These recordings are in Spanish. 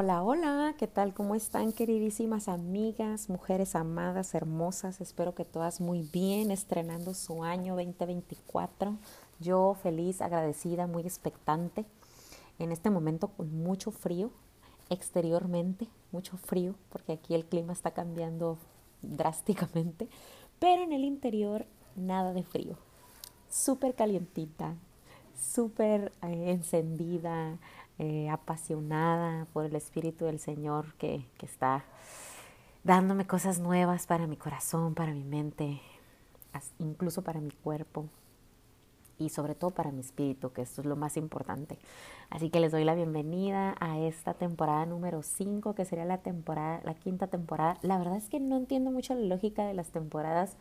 Hola, hola, ¿qué tal? ¿Cómo están queridísimas amigas, mujeres amadas, hermosas? Espero que todas muy bien, estrenando su año 2024. Yo feliz, agradecida, muy expectante. En este momento con mucho frío, exteriormente, mucho frío, porque aquí el clima está cambiando drásticamente, pero en el interior nada de frío. Súper calientita, súper eh, encendida, eh, apasionada por el Espíritu del Señor que, que está dándome cosas nuevas para mi corazón, para mi mente, incluso para mi cuerpo y sobre todo para mi espíritu, que esto es lo más importante. Así que les doy la bienvenida a esta temporada número 5, que sería la temporada, la quinta temporada. La verdad es que no entiendo mucho la lógica de las temporadas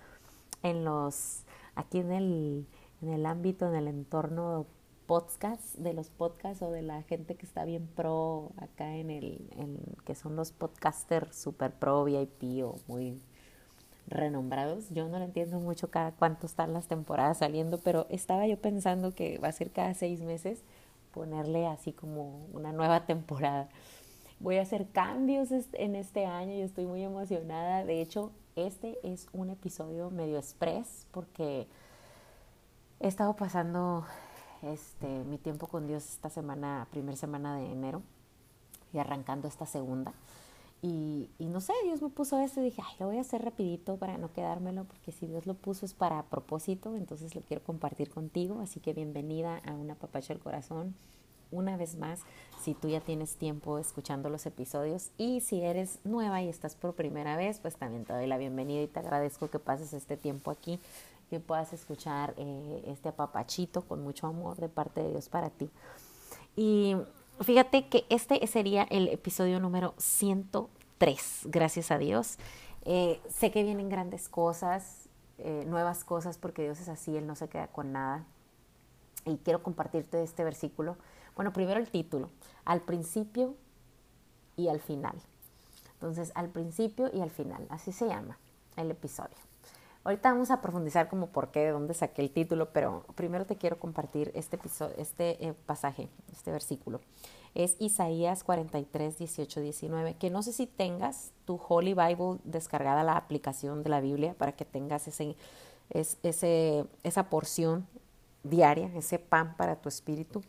en los aquí en el, en el ámbito, en el entorno podcasts, de los podcasts o de la gente que está bien pro acá en el, que son los podcasters super pro, VIP o muy renombrados. Yo no lo entiendo mucho cada cuánto están las temporadas saliendo, pero estaba yo pensando que va a ser cada seis meses ponerle así como una nueva temporada. Voy a hacer cambios en este año y estoy muy emocionada. De hecho, este es un episodio medio express porque he estado pasando este, mi tiempo con Dios esta semana, primera semana de enero, y arrancando esta segunda. Y, no sé, Dios me puso esto y dije, ay, lo voy a hacer rapidito para no quedármelo, porque si Dios lo puso es para propósito, entonces lo quiero compartir contigo. Así que bienvenida a una papacha del corazón. Una vez más, si tú ya tienes tiempo escuchando los episodios y si eres nueva y estás por primera vez, pues también te doy la bienvenida y te agradezco que pases este tiempo aquí que puedas escuchar eh, este apapachito con mucho amor de parte de Dios para ti. Y fíjate que este sería el episodio número 103, gracias a Dios. Eh, sé que vienen grandes cosas, eh, nuevas cosas, porque Dios es así, Él no se queda con nada. Y quiero compartirte este versículo. Bueno, primero el título, al principio y al final. Entonces, al principio y al final, así se llama el episodio. Ahorita vamos a profundizar como por qué, de dónde saqué el título, pero primero te quiero compartir este, este eh, pasaje, este versículo. Es Isaías 43, 18, 19, que no sé si tengas tu Holy Bible descargada la aplicación de la Biblia para que tengas ese, esa porción diaria, ese pan para tu espíritu.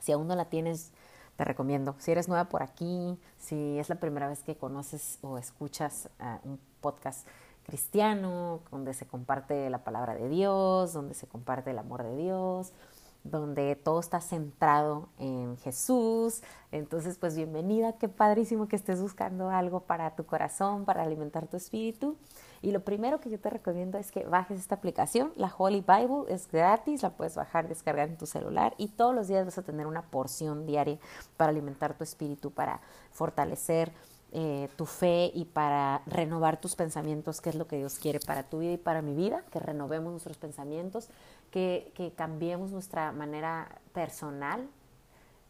Si aún no la tienes, te recomiendo. Si eres nueva por aquí, si es la primera vez que conoces o escuchas uh, un podcast, cristiano, donde se comparte la palabra de Dios, donde se comparte el amor de Dios, donde todo está centrado en Jesús. Entonces, pues bienvenida, qué padrísimo que estés buscando algo para tu corazón, para alimentar tu espíritu. Y lo primero que yo te recomiendo es que bajes esta aplicación, la Holy Bible, es gratis, la puedes bajar, descargar en tu celular y todos los días vas a tener una porción diaria para alimentar tu espíritu, para fortalecer eh, tu fe y para renovar tus pensamientos, que es lo que Dios quiere para tu vida y para mi vida, que renovemos nuestros pensamientos, que, que cambiemos nuestra manera personal,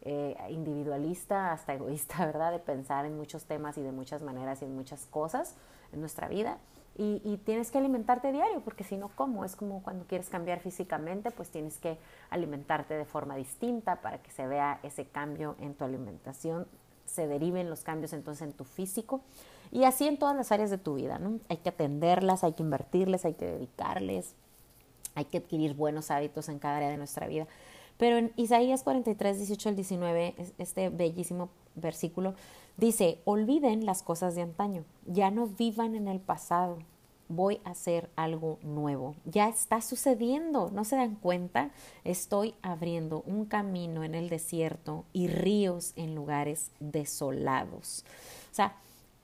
eh, individualista, hasta egoísta, ¿verdad? De pensar en muchos temas y de muchas maneras y en muchas cosas en nuestra vida. Y, y, tienes que alimentarte diario, porque si no, ¿cómo? Es como cuando quieres cambiar físicamente, pues tienes que alimentarte de forma distinta para que se vea ese cambio en tu alimentación se deriven los cambios entonces en tu físico y así en todas las áreas de tu vida, ¿no? Hay que atenderlas, hay que invertirles, hay que dedicarles, hay que adquirir buenos hábitos en cada área de nuestra vida. Pero en Isaías 43, 18 al 19, este bellísimo versículo dice, olviden las cosas de antaño, ya no vivan en el pasado, voy a hacer algo nuevo. Ya está sucediendo, ¿no se dan cuenta? Estoy abriendo un camino en el desierto y ríos en lugares desolados. O sea,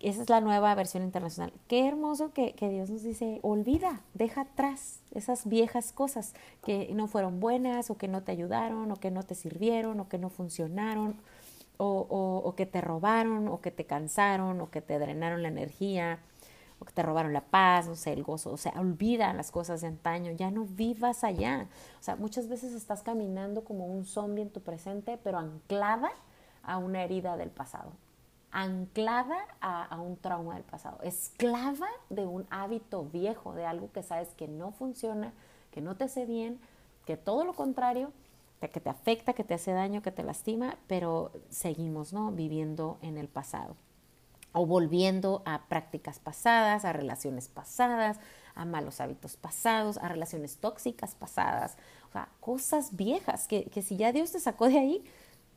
esa es la nueva versión internacional. Qué hermoso que, Dios nos dice, olvida, deja atrás esas viejas cosas que no fueron buenas o que no te ayudaron o que no te sirvieron o que no funcionaron o, o que te robaron o que te cansaron o que te drenaron la energía que te robaron la paz, no sé, el gozo, o sea, olvida las cosas de antaño, ya no vivas allá. O sea, muchas veces estás caminando como un zombie en tu presente, pero anclada a una herida del pasado, anclada a, a un trauma del pasado, esclava de un hábito viejo, de algo que sabes que no funciona, que no te hace bien, que todo lo contrario, que te afecta, que te hace daño, que te lastima, pero seguimos, ¿no? Viviendo en el pasado o volviendo a prácticas pasadas, a relaciones pasadas, a malos hábitos pasados, a relaciones tóxicas pasadas, cosas viejas que, que si ya Dios te sacó de ahí,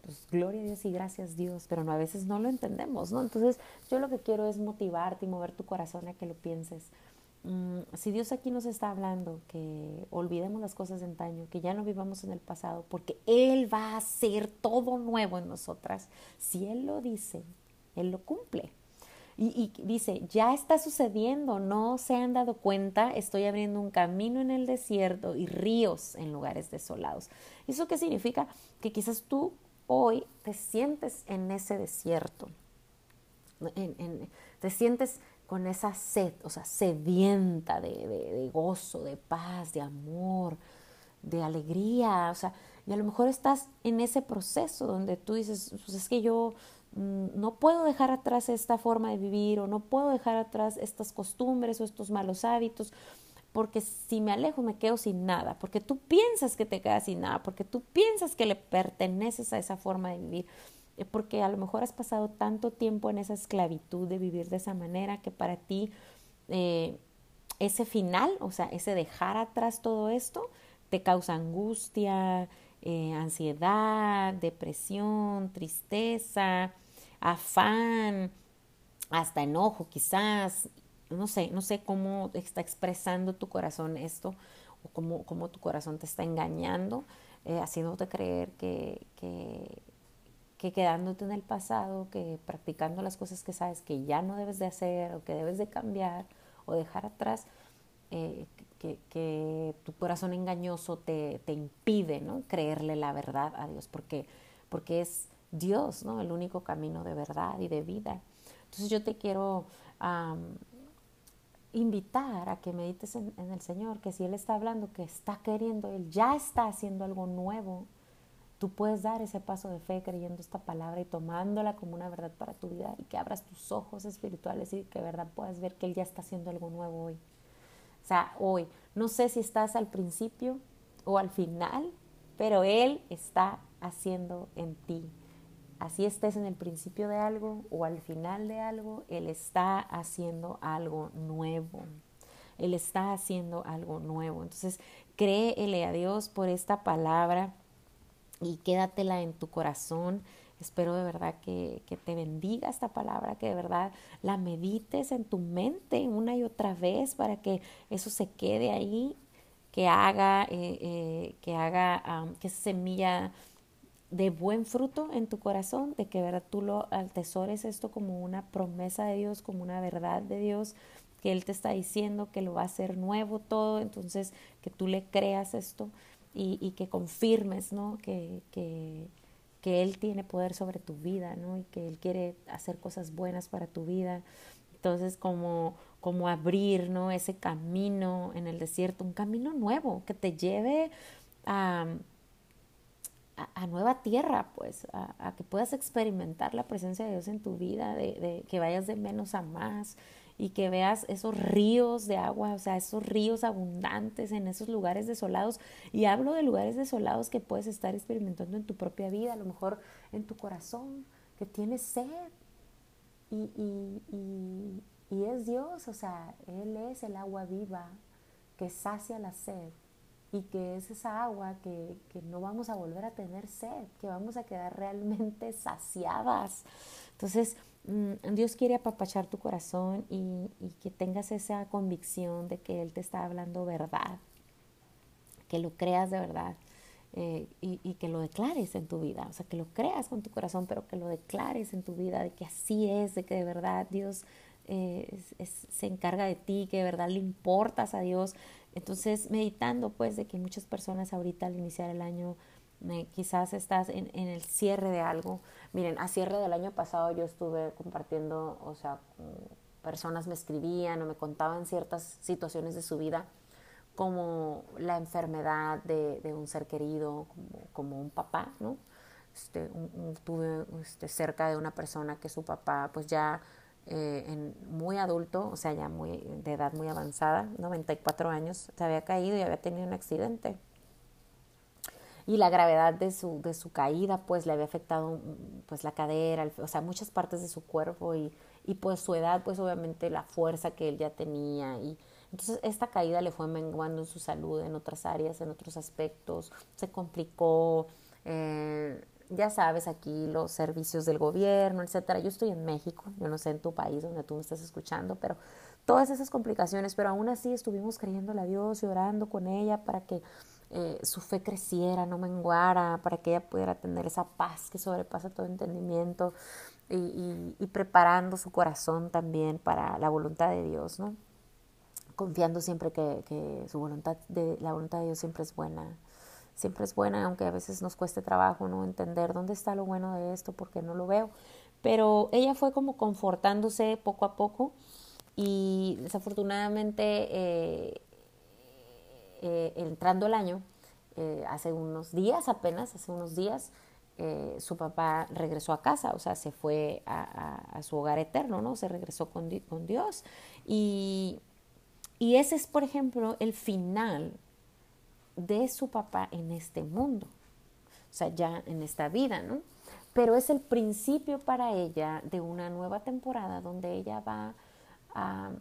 pues gloria a Dios y gracias Dios, pero no, a veces no lo entendemos, ¿no? Entonces yo lo que quiero es motivarte y mover tu corazón a que lo pienses. Mm, si Dios aquí nos está hablando que olvidemos las cosas de antaño, que ya no vivamos en el pasado, porque Él va a hacer todo nuevo en nosotras, si Él lo dice, Él lo cumple. Y, dice, ya está sucediendo, no se han dado cuenta, estoy abriendo un camino en el desierto y ríos en lugares desolados. ¿Eso qué significa? Que quizás tú hoy te sientes en ese desierto, te sientes con esa sed, o sea, sedienta de, gozo, de paz, de amor, de alegría, o sea, y a lo mejor estás en ese proceso donde tú dices, pues es que yo no puedo dejar atrás esta forma de vivir o no puedo dejar atrás estas costumbres o estos malos hábitos porque si me alejo me quedo sin nada, porque tú piensas que te quedas sin nada, porque tú piensas que le perteneces a esa forma de vivir, eh, porque a lo mejor has pasado tanto tiempo en esa esclavitud de vivir de esa manera que para ti eh, ese final, o sea, ese dejar atrás todo esto, te causa angustia, eh, ansiedad, depresión, tristeza, afán, hasta enojo quizás, no sé, no sé cómo está expresando tu corazón esto o cómo, cómo tu corazón te está engañando, eh, haciéndote creer que, que, que, quedándote en el pasado, que practicando las cosas que sabes que ya no debes de hacer o que debes de cambiar o dejar atrás, eh, que, que, tu corazón engañoso te, te, impide ¿no? creerle la verdad a Dios, porque, porque es Dios ¿no? el único camino de verdad y de vida. Entonces yo te quiero invitar a que medites en, el Señor, que si Él está hablando, que está queriendo, Él ya está haciendo algo nuevo, tú puedes dar ese paso de fe creyendo esta palabra y tomándola como una verdad para tu vida y que abras tus ojos espirituales y que verdad puedas ver que Él ya está haciendo algo nuevo hoy. O sea, hoy, no sé si estás al principio o al final, pero Él está haciendo en ti así estés en el principio de algo o al final de algo, Él está haciendo algo nuevo. Él está haciendo algo nuevo. Entonces, créele a Dios por esta palabra y quédatela en tu corazón. Espero de verdad que, te bendiga esta palabra, que de verdad la medites en tu mente una y otra vez para que eso se quede ahí, que haga, eh, eh, que haga que semilla de buen fruto en tu corazón, de que verdad tú lo atesores esto como una promesa de Dios, como una verdad de Dios, que Él te está diciendo que lo va a hacer nuevo todo, entonces que tú le creas esto y, que confirmes, ¿no? Que, que, que, Él tiene poder sobre tu vida, ¿no? Y que Él quiere hacer cosas buenas para tu vida. Entonces, como, como abrir, ¿no? Ese camino en el desierto, un camino nuevo que te lleve a a, nueva tierra, pues, a, que puedas experimentar la presencia de Dios en tu vida, de, que vayas de menos a más y que veas esos ríos de agua, o sea, esos ríos abundantes en esos lugares desolados. Y hablo de lugares desolados que puedes estar experimentando en tu propia vida, a lo mejor en tu corazón, que tienes sed. Y, es Dios, o sea, Él es el agua viva que sacia la sed y que es esa agua que, no vamos a volver a tener sed, que vamos a quedar realmente saciadas. Entonces, mm, Dios quiere apapachar tu corazón y, que tengas esa convicción de que Él te está hablando verdad, que lo creas de verdad. Eh, y, que lo declares en tu vida, o sea, que lo creas con tu corazón, pero que lo declares en tu vida, de que así es, de que de verdad Dios eh, se encarga de ti, que de verdad le importas a Dios, entonces, meditando pues de que muchas personas ahorita al iniciar el año eh, quizás estás en, en, el cierre de algo. Miren, a cierre del año pasado yo estuve compartiendo, o sea, personas me escribían o me contaban ciertas situaciones de su vida, como la enfermedad de, de un ser querido, como, como un papá, ¿no? Este, tuve este, cerca de una persona que su papá pues ya eh, en, muy adulto, o sea, ya muy de edad muy avanzada, 94 años, se había caído y había tenido un accidente. y la gravedad de su, de su caída pues le había afectado pues la cadera, o sea, muchas partes de su cuerpo y, y pues su edad pues obviamente la fuerza que él ya tenía y entonces esta caída le fue menguando en su salud en otras áreas, en otros aspectos, se complicó, eh, ya sabes, aquí los servicios del gobierno, etcétera. Yo estoy en México, yo no sé en tu país donde tú me estás escuchando, pero todas esas complicaciones, pero aún así estuvimos creyéndole a Dios y orando con ella para que eh, su fe creciera, no menguara, para que ella pudiera tener esa paz que sobrepasa todo entendimiento y, preparando su corazón también para la voluntad de Dios, ¿no? Confiando siempre que, que su voluntad la voluntad de Dios siempre es buena, siempre es buena, aunque a veces nos cueste trabajo no entender dónde está lo bueno de esto, porque no lo veo. Pero ella fue como confortándose poco a poco y desafortunadamente eh, eh, entrando el año, eh, hace unos días apenas, hace unos días, su papá regresó a casa, o sea, se fue a, su hogar eterno, ¿no? Se regresó con, con Dios. Y, y ese es, por ejemplo, el final de su papá en este mundo, o sea, ya en esta vida, ¿no? Pero es el principio para ella de una nueva temporada donde ella va a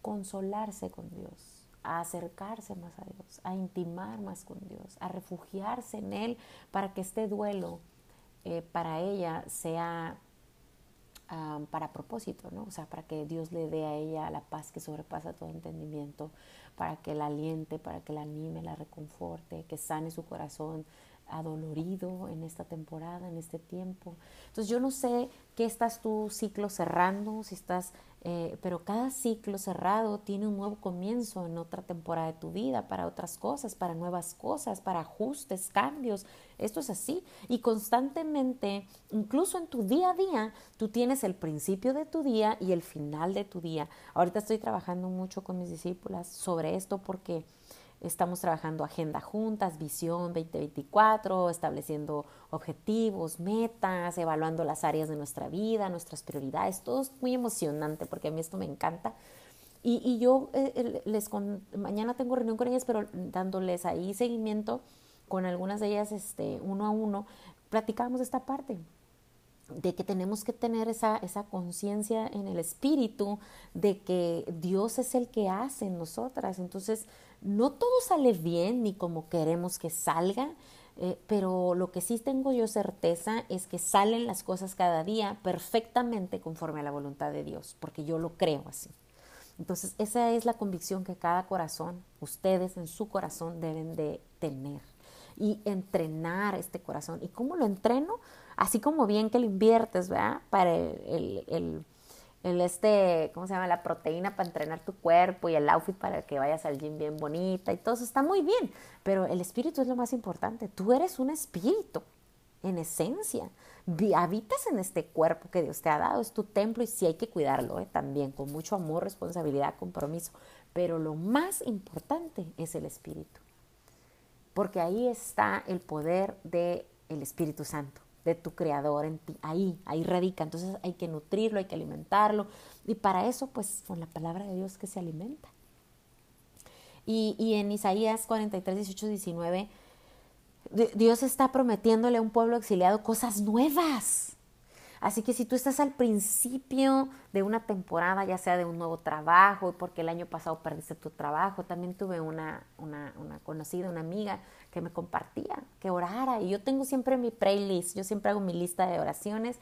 consolarse con Dios, a acercarse más a Dios, a intimar más con Dios, a refugiarse en Él para que este duelo eh, para ella sea para propósito, ¿no? O sea, para que Dios le dé a ella la paz que sobrepasa todo entendimiento, para que la aliente, para que la anime, la reconforte, que sane su corazón adolorido en esta temporada, en este tiempo. Entonces yo no sé qué estás tu ciclo cerrando, si estás eh, pero cada ciclo cerrado tiene un nuevo comienzo en otra temporada de tu vida, para otras cosas, para nuevas cosas, para ajustes, cambios. Esto es así. Y constantemente, incluso en tu día a día, tú tienes el principio de tu día y el final de tu día. Ahorita estoy trabajando mucho con mis discípulas sobre esto porque Estamos trabajando agenda juntas, visión 2024, estableciendo objetivos, metas, evaluando las áreas de nuestra vida, nuestras prioridades. Todo es muy emocionante porque a mí esto me encanta. Y, y yo eh, les mañana tengo reunión con ellas, pero dándoles ahí seguimiento con algunas de ellas este, uno a uno, platicamos esta parte de que tenemos que tener esa, esa conciencia en el espíritu de que Dios es el que hace en nosotras. Entonces, no todo sale bien ni como queremos que salga, eh, pero lo que sí tengo yo certeza es que salen las cosas cada día perfectamente conforme a la voluntad de Dios, porque yo lo creo así. Entonces, esa es la convicción que cada corazón, ustedes en su corazón deben de tener y entrenar este corazón. ¿Y cómo lo entreno? Así como bien que lo inviertes, ¿verdad? Para el, el el este, ¿cómo se llama? La proteína para entrenar tu cuerpo y el outfit para que vayas al gym bien bonita y todo eso está muy bien, pero el espíritu es lo más importante. Tú eres un espíritu en esencia. Habitas en este cuerpo que Dios te ha dado, es tu templo y sí hay que cuidarlo ¿eh? también, con mucho amor, responsabilidad, compromiso. Pero lo más importante es el espíritu, porque ahí está el poder del el Espíritu Santo de tu creador en ti, ahí, ahí radica. Entonces hay que nutrirlo, hay que alimentarlo. Y para eso, pues, con la palabra de Dios que se alimenta. Y, y en Isaías 43, 18, 19, Dios está prometiéndole a un pueblo exiliado cosas nuevas. Así que si tú estás al principio de una temporada, ya sea de un nuevo trabajo, porque el año pasado perdiste tu trabajo, también tuve una, una, una conocida, una amiga que me compartía, que orara. Y yo tengo siempre mi playlist, yo siempre hago mi lista de oraciones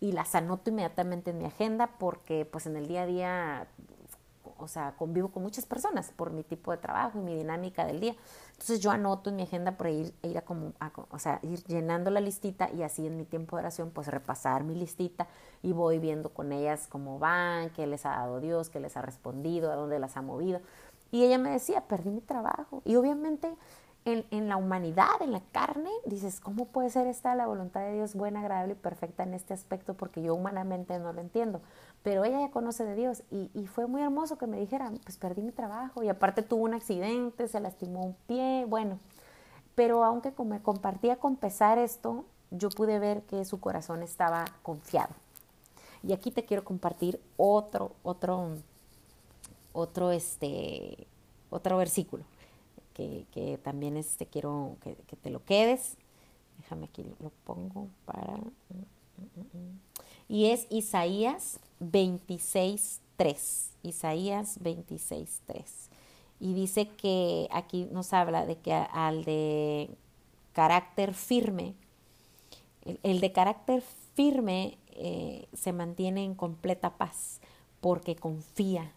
y las anoto inmediatamente en mi agenda porque pues en el día a día, o sea, convivo con muchas personas por mi tipo de trabajo y mi dinámica del día. Entonces yo anoto en mi agenda por ir, ir a como, o sea, ir llenando la listita y así en mi tiempo de oración pues repasar mi listita y voy viendo con ellas cómo van, qué les ha dado Dios, qué les ha respondido, a dónde las ha movido. Y ella me decía, perdí mi trabajo. Y obviamente en, la humanidad, en la carne, dices, ¿cómo puede ser esta la voluntad de Dios buena, agradable y perfecta en este aspecto? Porque yo humanamente no lo entiendo. Pero ella ya conoce de Dios y, fue muy hermoso que me dijera, pues perdí mi trabajo y aparte tuvo un accidente, se lastimó un pie, bueno. Pero aunque me compartía con pesar esto, yo pude ver que su corazón estaba confiado. Y aquí te quiero compartir otro, otro, otro, este, otro versículo que, también este, quiero que, que, te lo quedes. Déjame aquí lo pongo para... Y es Isaías 26.3. Isaías 26.3. Y dice que aquí nos habla de que al de carácter firme, el, de carácter firme eh, se mantiene en completa paz porque confía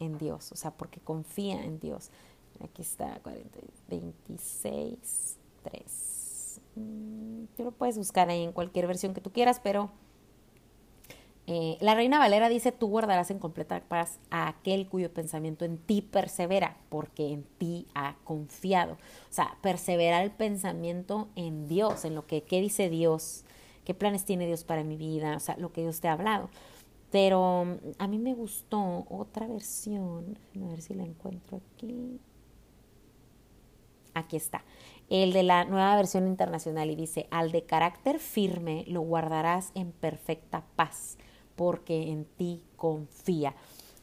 en Dios, o sea, porque confía en Dios. Aquí está, 26, 3. Mm, tú lo puedes buscar ahí en cualquier versión que tú quieras, pero eh, la Reina Valera dice, tú guardarás en completa paz a aquel cuyo pensamiento en ti persevera, porque en ti ha confiado. O sea, persevera el pensamiento en Dios, en lo que ¿qué dice Dios, qué planes tiene Dios para mi vida, o sea, lo que Dios te ha hablado. Pero mm, a mí me gustó otra versión, a ver si la encuentro aquí. Aquí está. El de la nueva versión internacional y dice, al de carácter firme lo guardarás en perfecta paz porque en ti confía.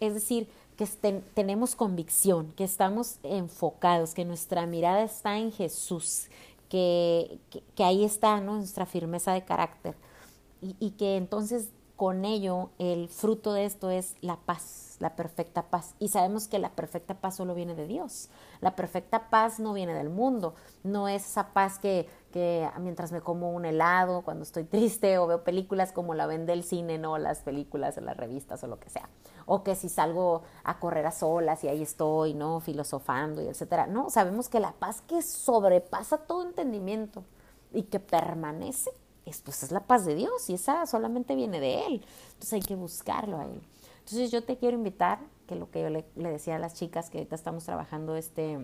Es decir, que tenemos convicción, que estamos enfocados, que nuestra mirada está en Jesús, que, que, ahí está nuestra firmeza de carácter y, y que entonces con ello el fruto de esto es la paz, la perfecta paz. Y sabemos que la perfecta paz solo viene de Dios. La perfecta paz no viene del mundo, no es esa paz que, que mientras me como un helado, cuando estoy triste o veo películas como la ven del cine, no las películas o las revistas o lo que sea. O que si salgo a correr a solas y ahí estoy, ¿no? Filosofando y etcétera. No, sabemos que la paz que sobrepasa todo entendimiento y que permanece pues es la paz de Dios y esa solamente viene de Él. Entonces hay que buscarlo a Él. Entonces yo te quiero invitar, que lo que yo le, decía a las chicas, que ahorita estamos trabajando este,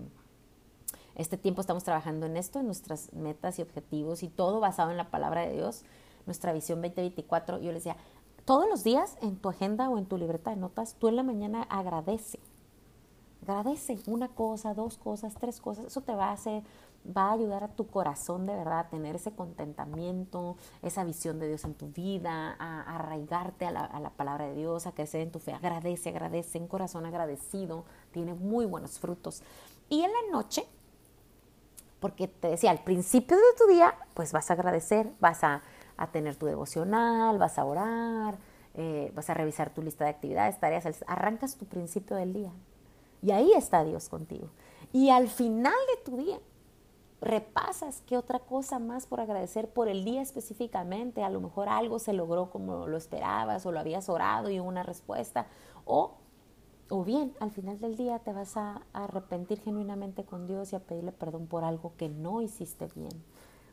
este tiempo, estamos trabajando en esto, en nuestras metas y objetivos y todo basado en la palabra de Dios, nuestra visión 2024. Yo les decía, todos los días en tu agenda o en tu libreta de notas, tú en la mañana agradece. Agradece una cosa, dos cosas, tres cosas. Eso te va a hacer va a ayudar a tu corazón de verdad a tener ese contentamiento, esa visión de Dios en tu vida, a, arraigarte a la, palabra de Dios, a crecer en tu fe. Agradece, agradece, un corazón agradecido, tiene muy buenos frutos. Y en la noche, porque te decía, al principio de tu día, pues vas a agradecer, vas a, tener tu devocional, vas a orar, eh, vas a revisar tu lista de actividades, tareas, arrancas tu principio del día. Y ahí está Dios contigo. Y al final de tu día, repasas qué otra cosa más por agradecer por el día específicamente. A lo mejor algo se logró como lo esperabas o lo habías orado y una respuesta. O, o bien, al final del día te vas a arrepentir genuinamente con Dios y a pedirle perdón por algo que no hiciste bien.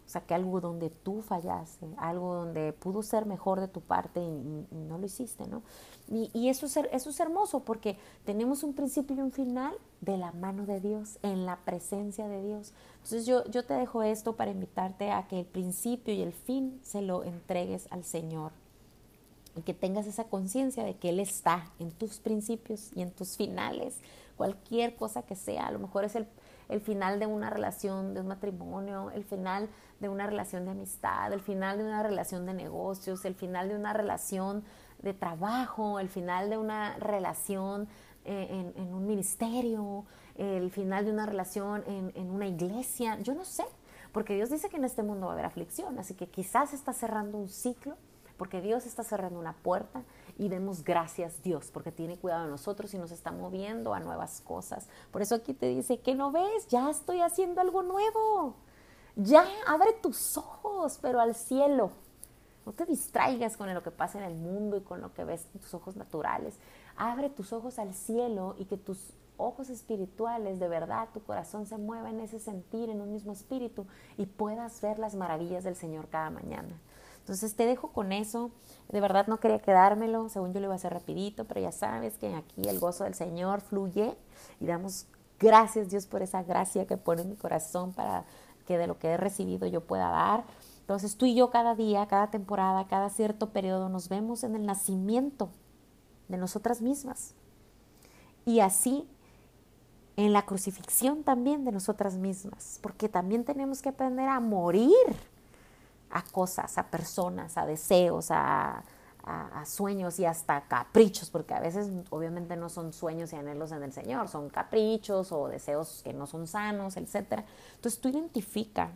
O sea, que algo donde tú fallaste, algo donde pudo ser mejor de tu parte y, no lo hiciste, ¿no? Y, eso, es, hermoso porque tenemos un principio y un final de la mano de Dios, en la presencia de Dios. Entonces yo te dejo esto para invitarte a que el principio y el fin se lo entregues al Señor que tengas esa conciencia de que Él está en tus principios y en tus finales, cualquier cosa que sea, a lo mejor es el, el final de una relación, de un matrimonio, el final de una relación de amistad, el final de una relación de negocios, el final de una relación de trabajo, el final de una relación eh, en, un ministerio, el final de una relación en, en, una iglesia, yo no sé, porque Dios dice que en este mundo va a haber aflicción, así que quizás está cerrando un ciclo, porque Dios está cerrando una puerta y demos gracias Dios, porque tiene cuidado de nosotros y nos está moviendo a nuevas cosas. Por eso aquí te dice, que no ves? Ya estoy haciendo algo nuevo. Ya, abre tus ojos, pero al cielo. No te distraigas con lo que pasa en el mundo y con lo que ves en tus ojos naturales. Abre tus ojos al cielo y que tus ojos espirituales, de verdad, tu corazón se mueva en ese sentir, en un mismo espíritu y puedas ver las maravillas del Señor cada mañana. Entonces te dejo con eso. De verdad no quería quedármelo, según yo lo iba a hacer rapidito, pero ya sabes que aquí el gozo del Señor fluye y damos gracias Dios por esa gracia que pone en mi corazón para que de lo que he recibido yo pueda dar. Entonces tú y yo cada día, cada temporada, cada cierto periodo nos vemos en el nacimiento de nosotras mismas. Y así en la crucifixión también de nosotras mismas, porque también tenemos que aprender a morir a cosas, a personas, a deseos, a, sueños y hasta caprichos, porque a veces obviamente no son sueños y anhelos en el Señor, son caprichos o deseos que no son sanos, etc. Entonces tú identifica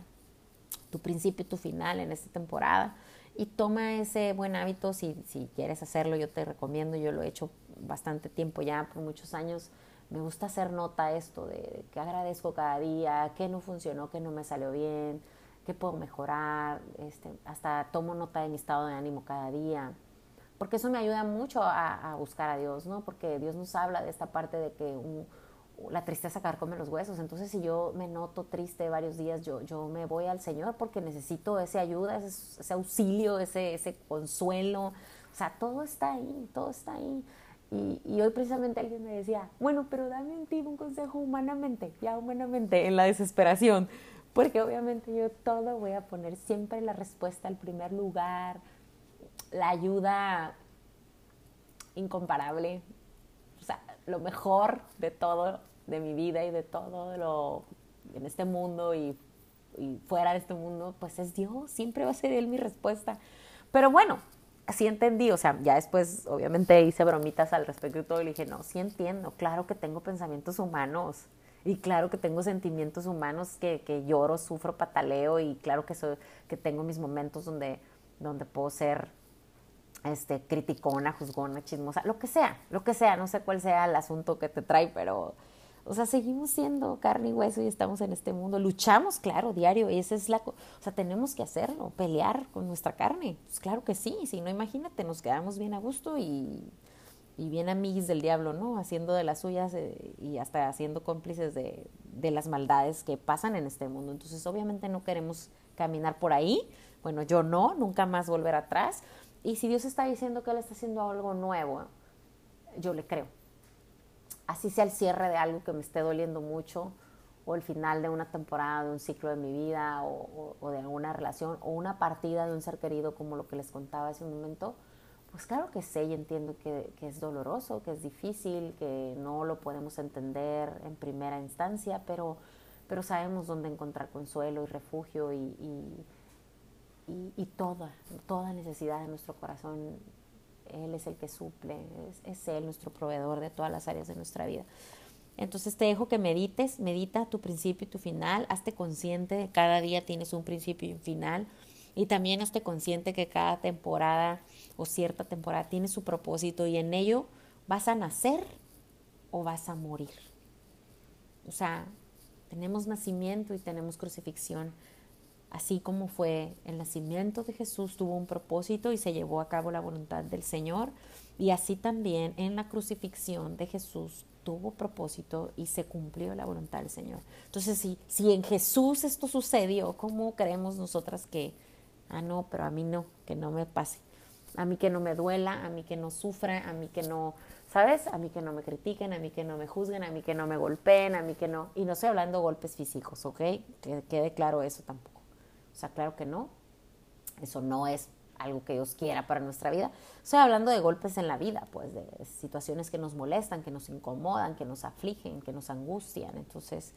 tu principio y tu final en esta temporada y toma ese buen hábito si, si quieres hacerlo, yo te recomiendo, yo lo he hecho bastante tiempo ya, por muchos años, me gusta hacer nota esto de que agradezco cada día, qué no funcionó, qué no me salió bien, qué puedo mejorar, este, hasta tomo nota de mi estado de ánimo cada día, porque eso me ayuda mucho a, buscar a Dios, ¿no? Porque Dios nos habla de esta parte de que la tristeza carcome los huesos, entonces si yo me noto triste varios días, yo, yo me voy al Señor porque necesito esa ayuda, ese, auxilio, ese, ese consuelo, o sea, todo está ahí, todo está ahí. Y, hoy precisamente alguien me decía, bueno, pero dame un tip, un consejo humanamente, ya humanamente, en la desesperación, porque obviamente yo todo voy a poner siempre la respuesta al primer lugar, la ayuda incomparable, o sea, lo mejor de todo, de mi vida y de todo lo en este mundo y, y fuera de este mundo, pues es Dios, siempre va a ser Él mi respuesta. Pero bueno, sí entendí, o sea, ya después obviamente hice bromitas al respecto y todo y le dije, no, sí entiendo, claro que tengo pensamientos humanos y claro que tengo sentimientos humanos que, que lloro, sufro, pataleo y claro que, soy, que tengo mis momentos donde, donde puedo ser este, criticona, juzgona, chismosa, lo que sea, lo que sea, no sé cuál sea el asunto que te trae, pero o sea, seguimos siendo carne y hueso y estamos en este mundo. Luchamos, claro, diario. Y esa es la... O sea, tenemos que hacerlo, pelear con nuestra carne. Pues claro que sí. Si no, imagínate, nos quedamos bien a gusto y, y bien amiguis del diablo, ¿no? Haciendo de las suyas eh, y hasta haciendo cómplices de, de las maldades que pasan en este mundo. Entonces, obviamente no queremos caminar por ahí. Bueno, yo no, nunca más volver atrás. Y si Dios está diciendo que Él está haciendo algo nuevo, yo le creo así sea el cierre de algo que me esté doliendo mucho, o el final de una temporada, de un ciclo de mi vida, o, de alguna relación, o una partida de un ser querido, como lo que les contaba hace un momento, pues claro que sé y entiendo que, es doloroso, que es difícil, que no lo podemos entender en primera instancia, pero, pero sabemos dónde encontrar consuelo y refugio y, y toda, toda necesidad de nuestro corazón. Él es el que suple, es, Él nuestro proveedor de todas las áreas de nuestra vida. Entonces te dejo que medites, medita tu principio y tu final, hazte consciente de cada día tienes un principio y un final y también hazte consciente que cada temporada o cierta temporada tiene su propósito y en ello vas a nacer o vas a morir. O sea, tenemos nacimiento y tenemos crucifixión. Así como fue el nacimiento de Jesús, tuvo un propósito y se llevó a cabo la voluntad del Señor. Y así también en la crucifixión de Jesús tuvo propósito y se cumplió la voluntad del Señor. Entonces, si, si en Jesús esto sucedió, ¿cómo creemos nosotras que, ah, no, pero a mí no, que no me pase? A mí que no me duela, a mí que no sufra, a mí que no, ¿sabes? A mí que no me critiquen, a mí que no me juzguen, a mí que no me golpeen, a mí que no. Y no estoy hablando de golpes físicos, ¿ok? Que quede claro eso tampoco. O sea, claro que no. Eso no es algo que Dios quiera para nuestra vida. Estoy hablando de golpes en la vida, pues de situaciones que nos molestan, que nos incomodan, que nos afligen, que nos angustian. Entonces,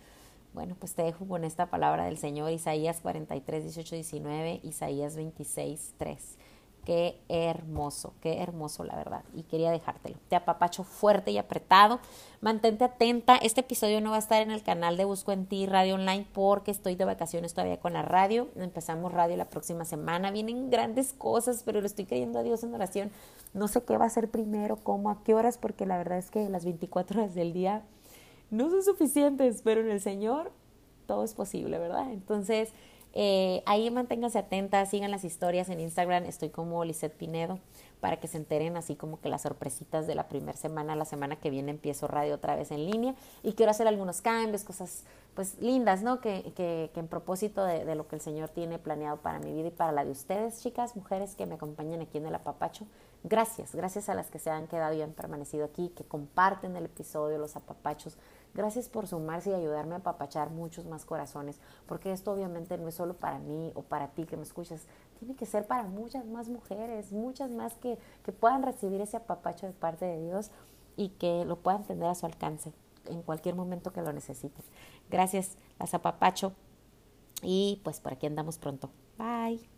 bueno, pues te dejo con esta palabra del Señor, Isaías 43, 18, 19, Isaías 26, 3. Qué hermoso, qué hermoso, la verdad. Y quería dejártelo. Te apapacho fuerte y apretado. Mantente atenta. Este episodio no va a estar en el canal de Busco en Ti Radio Online porque estoy de vacaciones todavía con la radio. Empezamos radio la próxima semana. Vienen grandes cosas, pero lo estoy creyendo a Dios en oración. No sé qué va a ser primero, cómo, a qué horas, porque la verdad es que las 24 horas del día no son suficientes, pero en el Señor todo es posible, ¿verdad? Entonces, eh, ahí manténganse atentas, sigan las historias en Instagram, estoy como Lisette Pinedo, para que se enteren así como que las sorpresitas de la primera semana, la semana que viene empiezo radio otra vez en línea y quiero hacer algunos cambios, cosas pues lindas, ¿no? Que, que, que en propósito de, de, lo que el Señor tiene planeado para mi vida y para la de ustedes, chicas, mujeres que me acompañan aquí en el apapacho. Gracias, gracias a las que se han quedado y han permanecido aquí, que comparten el episodio, los apapachos, Gracias por sumarse y ayudarme a papachar muchos más corazones, porque esto obviamente no es solo para mí o para ti que me escuchas, tiene que ser para muchas más mujeres, muchas más que, que puedan recibir ese apapacho de parte de Dios y que lo puedan tener a su alcance en cualquier momento que lo necesiten. Gracias, las apapacho y pues por aquí andamos pronto. Bye.